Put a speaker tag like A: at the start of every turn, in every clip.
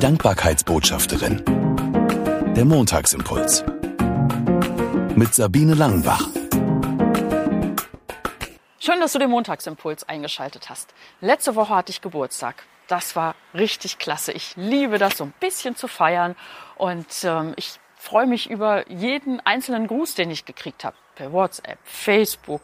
A: Dankbarkeitsbotschafterin. Der Montagsimpuls. Mit Sabine Langenbach.
B: Schön, dass du den Montagsimpuls eingeschaltet hast. Letzte Woche hatte ich Geburtstag. Das war richtig klasse. Ich liebe das, so ein bisschen zu feiern. Und ähm, ich freue mich über jeden einzelnen Gruß, den ich gekriegt habe. Per WhatsApp, Facebook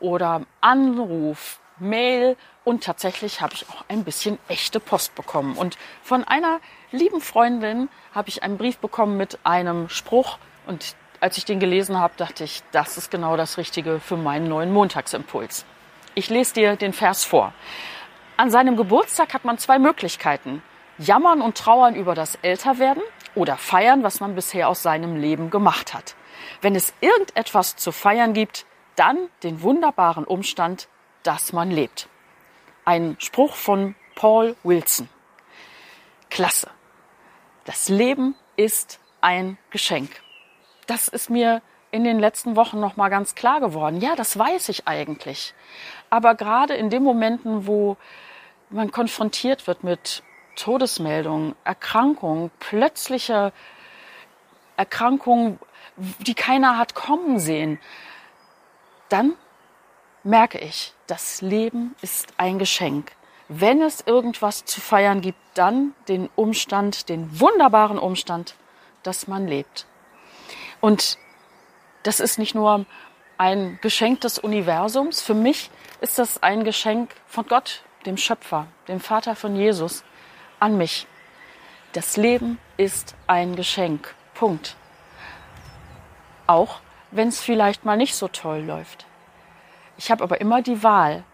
B: oder Anruf, Mail und tatsächlich habe ich auch ein bisschen echte Post bekommen. Und von einer lieben Freundin habe ich einen Brief bekommen mit einem Spruch und als ich den gelesen habe, dachte ich, das ist genau das Richtige für meinen neuen Montagsimpuls. Ich lese dir den Vers vor. An seinem Geburtstag hat man zwei Möglichkeiten. Jammern und trauern über das Älterwerden oder feiern, was man bisher aus seinem Leben gemacht hat. Wenn es irgendetwas zu feiern gibt, dann den wunderbaren Umstand, dass man lebt. Ein Spruch von Paul Wilson. Klasse. Das Leben ist ein Geschenk. Das ist mir in den letzten Wochen noch mal ganz klar geworden. Ja, das weiß ich eigentlich. Aber gerade in den Momenten, wo man konfrontiert wird mit Todesmeldungen, Erkrankungen, plötzliche Erkrankungen, die keiner hat kommen sehen, dann merke ich, das Leben ist ein Geschenk. Wenn es irgendwas zu feiern gibt, dann den Umstand, den wunderbaren Umstand, dass man lebt. Und das ist nicht nur ein Geschenk des Universums, für mich ist das ein Geschenk von Gott, dem Schöpfer, dem Vater von Jesus, an mich. Das Leben ist ein Geschenk. Punkt. Auch wenn es vielleicht mal nicht so toll läuft. Ich habe aber immer die Wahl.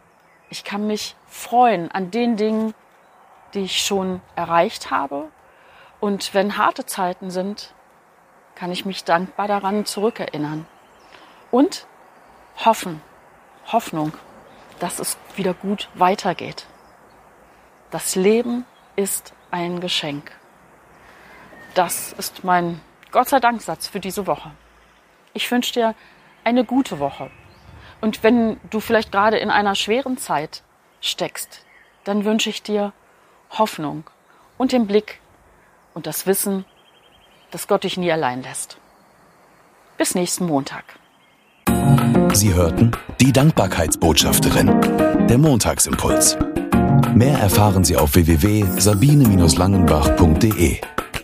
B: Ich kann mich freuen an den Dingen, die ich schon erreicht habe. Und wenn harte Zeiten sind, kann ich mich dankbar daran zurückerinnern. Und hoffen, Hoffnung, dass es wieder gut weitergeht. Das Leben ist ein Geschenk. Das ist mein Gott sei Dank Satz für diese Woche. Ich wünsche dir eine gute Woche. Und wenn du vielleicht gerade in einer schweren Zeit steckst, dann wünsche ich dir Hoffnung und den Blick und das Wissen, dass Gott dich nie allein lässt. Bis nächsten Montag.
A: Sie hörten die Dankbarkeitsbotschafterin, der Montagsimpuls. Mehr erfahren Sie auf www.sabine-langenbach.de.